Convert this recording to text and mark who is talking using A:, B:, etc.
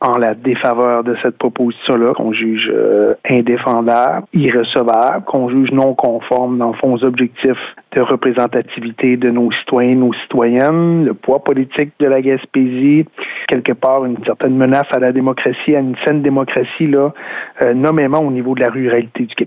A: en la défaveur de cette proposition-là, qu'on juge euh, indéfendable, irrecevable, qu'on juge non conforme, dans le fond, aux objectifs de représentativité de nos citoyens, nos citoyennes, le poids politique de la Gaspésie, quelque part une certaine menace à la démocratie, à une saine démocratie, là, euh, nommément au niveau de la ruralité du Québec.